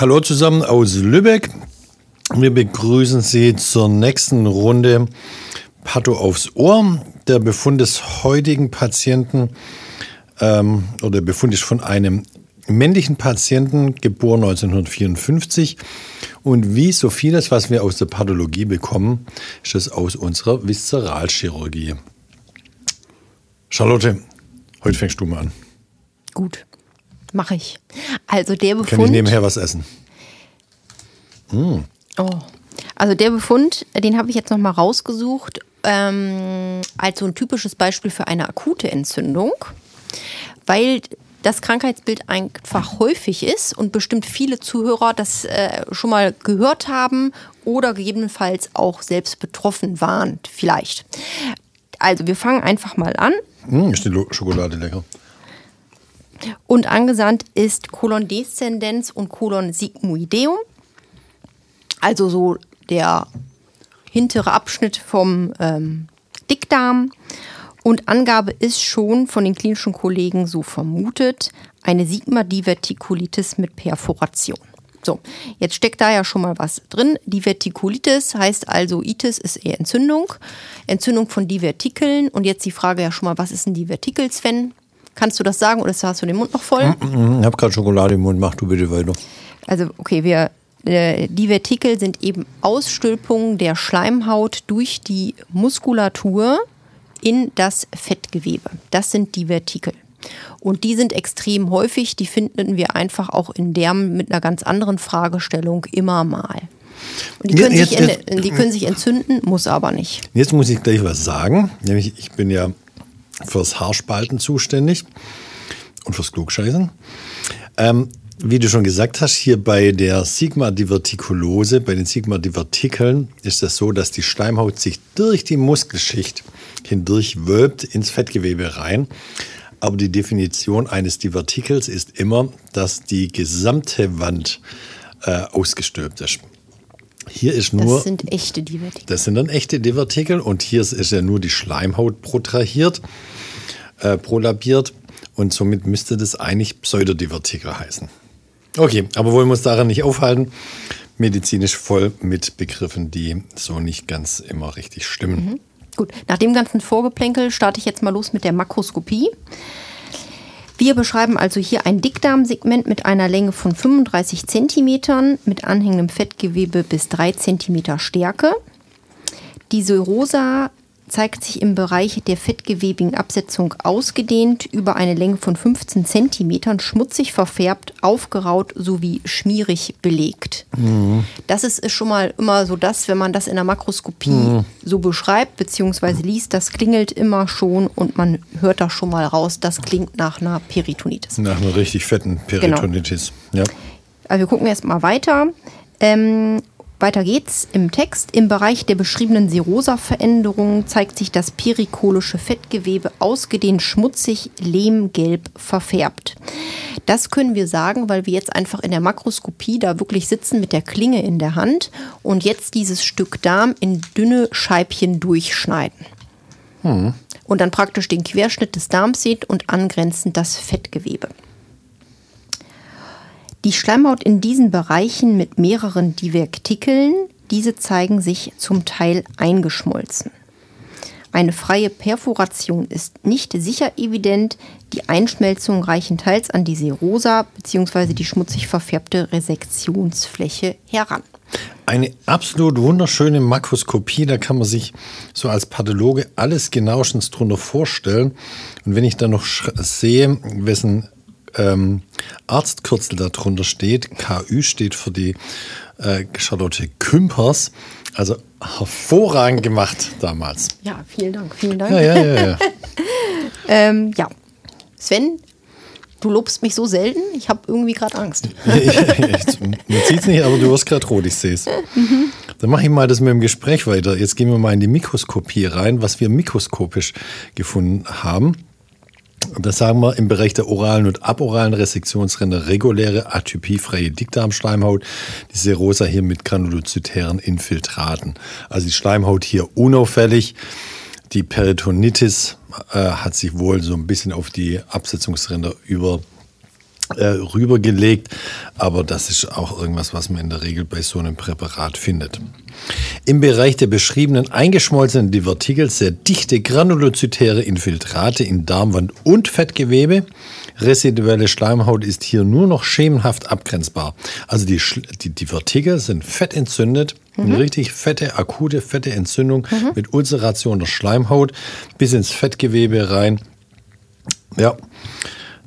Hallo zusammen aus Lübeck. Wir begrüßen Sie zur nächsten Runde Patho aufs Ohr. Der Befund des heutigen Patienten ähm, oder der Befund ist von einem männlichen Patienten, geboren 1954. Und wie so vieles, was wir aus der Pathologie bekommen, ist es aus unserer Viszeralchirurgie. Charlotte, heute fängst du mal an. Gut, mache ich. Also der Befund. Kann ich nebenher was essen? Mm. Oh. Also der Befund, den habe ich jetzt noch mal rausgesucht ähm, als so ein typisches Beispiel für eine akute Entzündung, weil das Krankheitsbild einfach häufig ist und bestimmt viele Zuhörer das äh, schon mal gehört haben oder gegebenenfalls auch selbst betroffen waren, vielleicht. Also wir fangen einfach mal an. Mmh, ist die Schokolade lecker. Und angesandt ist Kolondeszendenz und Kolon sigmoideum. Also so der hintere Abschnitt vom ähm, Dickdarm. Und Angabe ist schon von den klinischen Kollegen so vermutet, eine Sigma-Divertikulitis mit Perforation. So, jetzt steckt da ja schon mal was drin. Divertikulitis heißt also, Itis ist eher Entzündung. Entzündung von Divertikeln. Und jetzt die Frage ja schon mal, was ist ein Divertikel, Sven? Kannst du das sagen oder hast du den Mund noch voll? Ich habe gerade Schokolade im Mund, mach du bitte weiter. Also, okay, wir, äh, Divertikel sind eben Ausstülpungen der Schleimhaut durch die Muskulatur in das Fettgewebe. Das sind Divertikel. Und die sind extrem häufig, die finden wir einfach auch in der mit einer ganz anderen Fragestellung immer mal. Und die können, jetzt, sich, jetzt, die können sich entzünden, muss aber nicht. Jetzt muss ich gleich was sagen, nämlich ich bin ja fürs Haarspalten zuständig und fürs Klugscheißen. Ähm, wie du schon gesagt hast, hier bei der Sigma-Divertikulose, bei den Sigma-Divertikeln, ist das so, dass die Schleimhaut sich durch die Muskelschicht hindurch wölbt ins Fettgewebe rein. Aber die Definition eines Divertikels ist immer, dass die gesamte Wand äh, ausgestülpt ist. Hier ist nur. Das sind echte Divertikel. Das sind dann echte Divertikel und hier ist ja nur die Schleimhaut protrahiert, äh, prolabiert und somit müsste das eigentlich Pseudodivertikel heißen. Okay, aber wollen wir uns daran nicht aufhalten. Medizinisch voll mit Begriffen, die so nicht ganz immer richtig stimmen. Mhm. Gut, nach dem ganzen Vorgeplänkel starte ich jetzt mal los mit der Makroskopie. Wir beschreiben also hier ein Dickdarmsegment mit einer Länge von 35 cm mit anhängendem Fettgewebe bis 3 cm Stärke. Diese rosa zeigt sich im Bereich der fettgewebigen Absetzung ausgedehnt über eine Länge von 15 cm, schmutzig verfärbt, aufgeraut sowie schmierig belegt. Mhm. Das ist, schon mal immer so das, wenn man das in der Makroskopie mhm. so beschreibt bzw. liest, das klingelt immer schon und man hört da schon mal raus, das klingt nach einer Peritonitis. Nach einer richtig fetten Peritonitis. Genau. Ja. Also wir gucken erst mal weiter. Ähm, weiter geht's im Text. Im Bereich der beschriebenen Serosa-Veränderungen zeigt sich das perikolische Fettgewebe ausgedehnt schmutzig, lehmgelb verfärbt. Das können wir sagen, weil wir jetzt einfach in der Makroskopie da wirklich sitzen mit der Klinge in der Hand und jetzt dieses Stück Darm in dünne Scheibchen durchschneiden. Hm. Und dann praktisch den Querschnitt des Darms sieht und angrenzend das Fettgewebe. Die Schleimhaut in diesen Bereichen mit mehreren Divertikeln, diese zeigen sich zum Teil eingeschmolzen. Eine freie Perforation ist nicht sicher evident. Die Einschmelzungen reichen teils an die Serosa bzw. die schmutzig verfärbte Resektionsfläche heran. Eine absolut wunderschöne Makroskopie, da kann man sich so als Pathologe alles genauestens drunter vorstellen. Und wenn ich dann noch sehe, wessen ähm, Arztkürzel darunter steht. KÜ steht für die äh, Charlotte Kümpers. Also hervorragend gemacht damals. Ja, vielen Dank, vielen Dank. Ja, ja, ja. ja. ähm, ja. Sven, du lobst mich so selten, ich habe irgendwie gerade Angst. Man sieht es nicht, aber du wirst gerade rot, ich sehe es. Mhm. Dann mache ich mal das mit dem Gespräch weiter. Jetzt gehen wir mal in die Mikroskopie rein, was wir mikroskopisch gefunden haben. Das sagen wir im Bereich der oralen und aboralen Resektionsränder reguläre atypiefreie Dickdarmschleimhaut. Die Serosa hier mit granulozytären Infiltraten. Also die Schleimhaut hier unauffällig. Die Peritonitis äh, hat sich wohl so ein bisschen auf die Absetzungsränder über rübergelegt, aber das ist auch irgendwas, was man in der Regel bei so einem Präparat findet. Im Bereich der beschriebenen eingeschmolzenen Divertikel sehr dichte granulozytäre Infiltrate in Darmwand und Fettgewebe. Residuelle Schleimhaut ist hier nur noch schemenhaft abgrenzbar. Also die, die Divertikel sind fettentzündet, mhm. eine richtig fette, akute, fette Entzündung mhm. mit Ulceration der Schleimhaut bis ins Fettgewebe rein. Ja,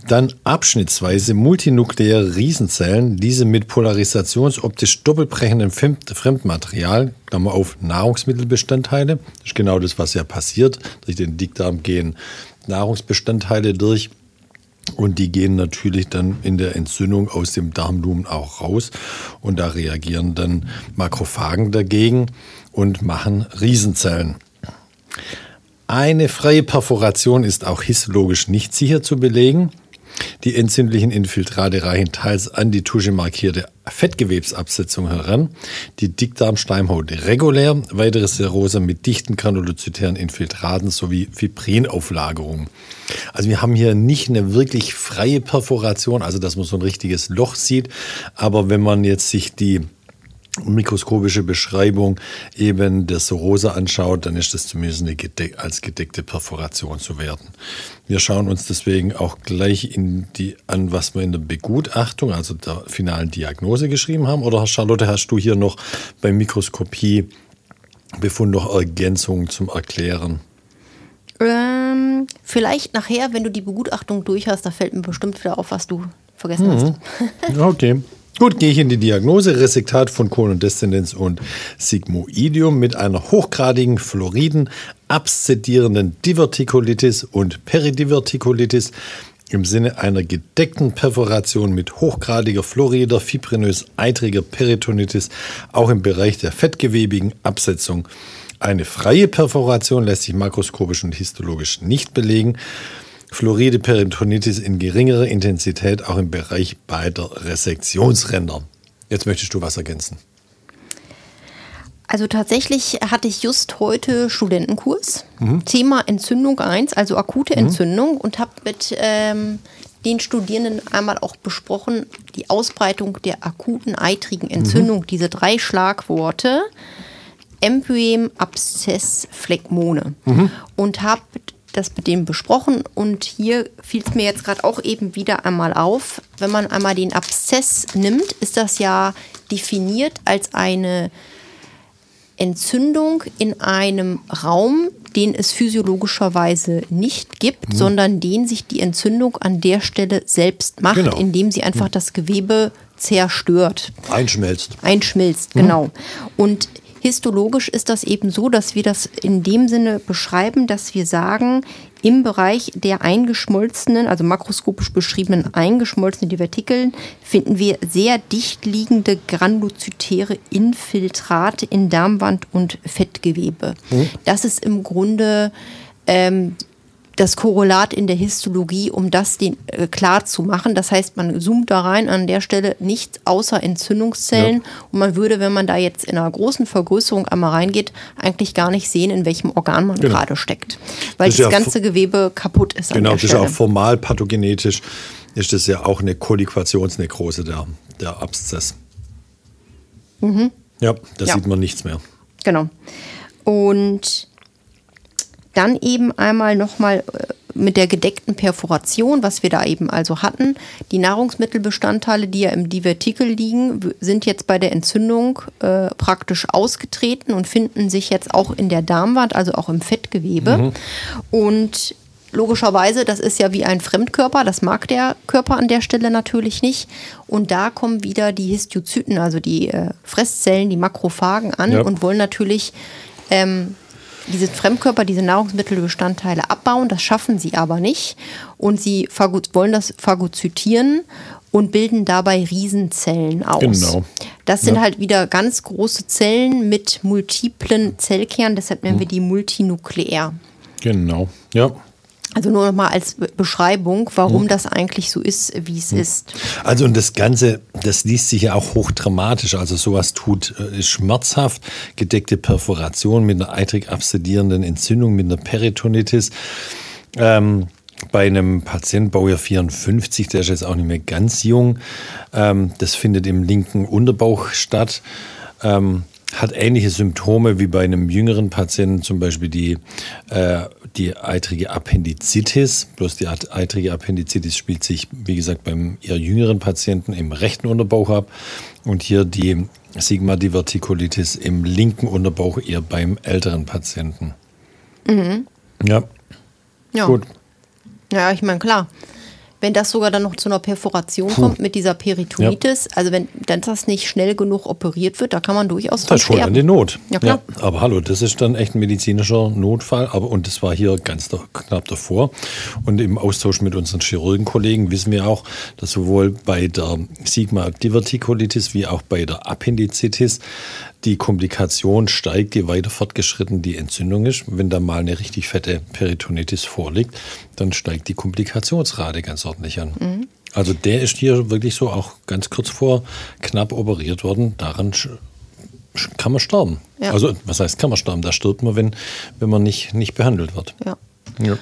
dann abschnittsweise multinukleäre Riesenzellen, diese mit polarisationsoptisch doppelbrechendem Fremdmaterial, Klammer auf Nahrungsmittelbestandteile. Das ist genau das, was ja passiert. Durch den Dickdarm gehen Nahrungsbestandteile durch. Und die gehen natürlich dann in der Entzündung aus dem Darmlumen auch raus. Und da reagieren dann Makrophagen dagegen und machen Riesenzellen. Eine freie Perforation ist auch histologisch nicht sicher zu belegen. Die entzündlichen Infiltrate reichen teils an die Tusche markierte Fettgewebsabsetzung heran, die Dickdarmschleimhaut regulär, weitere Serose mit dichten granulozytären Infiltraten sowie Fibrinauflagerungen. Also wir haben hier nicht eine wirklich freie Perforation, also dass man so ein richtiges Loch sieht, aber wenn man jetzt sich die mikroskopische Beschreibung eben der Serose anschaut, dann ist das zumindest eine gedeck als gedeckte Perforation zu werten. Wir schauen uns deswegen auch gleich in die, an, was wir in der Begutachtung, also der finalen Diagnose geschrieben haben. Oder Charlotte, hast du hier noch beim Mikroskopie Befund noch Ergänzungen zum Erklären? Ähm, vielleicht nachher, wenn du die Begutachtung durch hast, da fällt mir bestimmt wieder auf, was du vergessen mhm. hast. okay. Gut, gehe ich in die Diagnose. Resektat von Kolondeszendenz und Sigmoidium mit einer hochgradigen Fluoriden, abszedierenden Divertikulitis und Peridivertikulitis im Sinne einer gedeckten Perforation mit hochgradiger Fluorider, fibrinös-eitriger Peritonitis, auch im Bereich der fettgewebigen Absetzung. Eine freie Perforation lässt sich makroskopisch und histologisch nicht belegen. Fluoride Peritonitis in geringerer Intensität auch im Bereich beider Resektionsränder. Jetzt möchtest du was ergänzen. Also tatsächlich hatte ich just heute Studentenkurs. Mhm. Thema Entzündung 1, also akute mhm. Entzündung und habe mit ähm, den Studierenden einmal auch besprochen, die Ausbreitung der akuten eitrigen Entzündung, mhm. diese drei Schlagworte. Empyem, Abszess, Phlegmone. Mhm. Und habe das mit dem besprochen und hier fiel es mir jetzt gerade auch eben wieder einmal auf, wenn man einmal den Abszess nimmt, ist das ja definiert als eine Entzündung in einem Raum, den es physiologischerweise nicht gibt, mhm. sondern den sich die Entzündung an der Stelle selbst macht, genau. indem sie einfach mhm. das Gewebe zerstört. Einschmelzt. Einschmilzt, genau. Mhm. Und Histologisch ist das eben so, dass wir das in dem Sinne beschreiben, dass wir sagen, im Bereich der eingeschmolzenen, also makroskopisch beschriebenen eingeschmolzenen Divertikeln finden wir sehr dicht liegende granulozytäre Infiltrate in Darmwand und Fettgewebe. Mhm. Das ist im Grunde ähm, das Korrelat in der Histologie, um das den, äh, klar zu machen. Das heißt, man zoomt da rein an der Stelle nichts außer Entzündungszellen ja. und man würde, wenn man da jetzt in einer großen Vergrößerung einmal reingeht, eigentlich gar nicht sehen, in welchem Organ man genau. gerade steckt, weil das, das ganze Gewebe kaputt ist. Genau, das ist auch formal pathogenetisch ist das ja auch eine Kolliquationsnekrose der, der Abszess. Mhm. Ja, da ja. sieht man nichts mehr. Genau. Und dann eben einmal nochmal äh, mit der gedeckten Perforation, was wir da eben also hatten. Die Nahrungsmittelbestandteile, die ja im Divertikel liegen, sind jetzt bei der Entzündung äh, praktisch ausgetreten und finden sich jetzt auch in der Darmwand, also auch im Fettgewebe. Mhm. Und logischerweise, das ist ja wie ein Fremdkörper, das mag der Körper an der Stelle natürlich nicht. Und da kommen wieder die Histiozyten, also die äh, Fresszellen, die Makrophagen an ja. und wollen natürlich ähm, diese Fremdkörper, diese Nahrungsmittelbestandteile abbauen. Das schaffen sie aber nicht. Und sie wollen das phagozytieren und bilden dabei Riesenzellen aus. Genau. Das sind Ja. halt wieder ganz große Zellen mit multiplen Zellkernen, deshalb nennen wir die multinukleär. Genau. Ja. Also nur noch mal als Be- Beschreibung, warum das eigentlich so ist, wie es ist. Also und das Ganze, das liest sich ja auch hochdramatisch. Also sowas tut, äh, ist schmerzhaft. Gedeckte Perforation mit einer eitrig absedierenden Entzündung, mit einer Peritonitis. Ähm, bei einem Patienten, Baujahr 54, der ist jetzt auch nicht mehr ganz jung. Ähm, das findet im linken Unterbauch statt. Ähm, hat ähnliche Symptome wie bei einem jüngeren Patienten, zum Beispiel die, äh, die eitrige Appendizitis. Bloß die eit- eitrige Appendizitis spielt sich, wie gesagt, beim eher jüngeren Patienten im rechten Unterbauch ab. Und hier die Sigma-Divertikulitis im linken Unterbauch eher beim älteren Patienten. Ja, Ja. gut. Ja, ich meine, klar. Wenn das sogar dann noch zu einer Perforation kommt mit dieser Peritonitis, also wenn dann das nicht schnell genug operiert wird, da kann man durchaus Das ist schon an die Not. Ja, klar. aber hallo, das ist dann echt ein medizinischer Notfall. Aber, und das war hier ganz da, knapp davor. Und im Austausch mit unseren Chirurgenkollegen wissen wir auch, dass sowohl bei der Sigma-Divertikulitis wie auch bei der Appendizitis die Komplikation steigt, je weiter fortgeschritten die Entzündung ist. Wenn da mal eine richtig fette Peritonitis vorliegt, dann steigt die Komplikationsrate ganz ordentlich an. Mhm. Also der ist hier wirklich so auch ganz kurz vor knapp operiert worden. Daran kann man sterben. Ja. Also was heißt kann man sterben? Da stirbt man, wenn, wenn man nicht, nicht behandelt wird. Ja. Ja.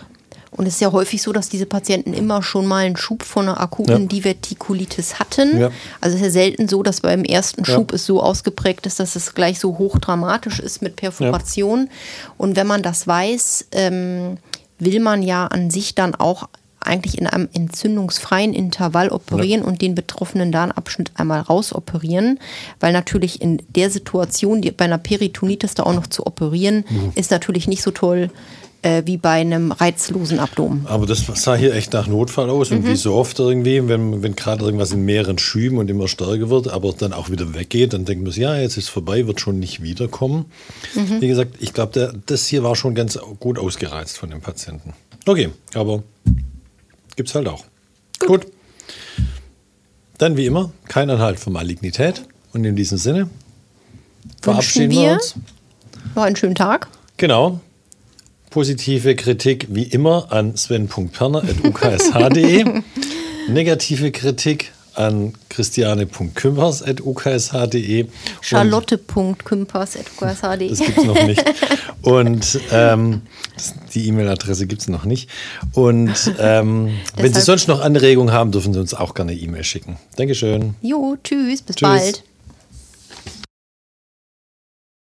Und es ist ja häufig so, dass diese Patienten immer schon mal einen Schub von einer akuten Ja. Divertikulitis hatten. Ja. Also es ist ja selten so, dass beim ersten Ja. Schub es so ausgeprägt ist, dass es gleich so hochdramatisch ist mit Perforation. Und wenn man das weiß, ähm, will man ja an sich dann auch eigentlich in einem entzündungsfreien Intervall operieren und den betroffenen Darmabschnitt einmal rausoperieren, weil natürlich in der Situation, die, bei einer Peritonitis da auch noch zu operieren, Mhm. ist natürlich nicht so toll äh, wie bei einem reizlosen Abdomen. Aber das sah hier echt nach Notfall aus Mhm. und wie so oft irgendwie, wenn, wenn gerade irgendwas in mehreren Schüben und immer stärker wird, aber dann auch wieder weggeht, dann denkt man sich, ja, jetzt ist vorbei, wird schon nicht wiederkommen. Mhm. Wie gesagt, ich glaube, das hier war schon ganz gut ausgereizt von dem Patienten. Okay, aber gibt's halt auch. Gut. Dann wie immer, kein Anhalt für Malignität. Und in diesem Sinne verabschieden wir wir uns. noch einen schönen Tag. Genau. Positive Kritik wie immer an sven.perner.uksh.de. Negative Kritik an christiane.kümpers.uksh.de. Und Charlotte.kümpers.qshd. Das gibt es noch nicht. Und ähm, das, die E-Mail-Adresse gibt es noch nicht. Und ähm, wenn Sie sonst noch Anregungen haben, dürfen Sie uns auch gerne E-Mail schicken. Dankeschön. Jo, tschüss, bis Tschüss. bald.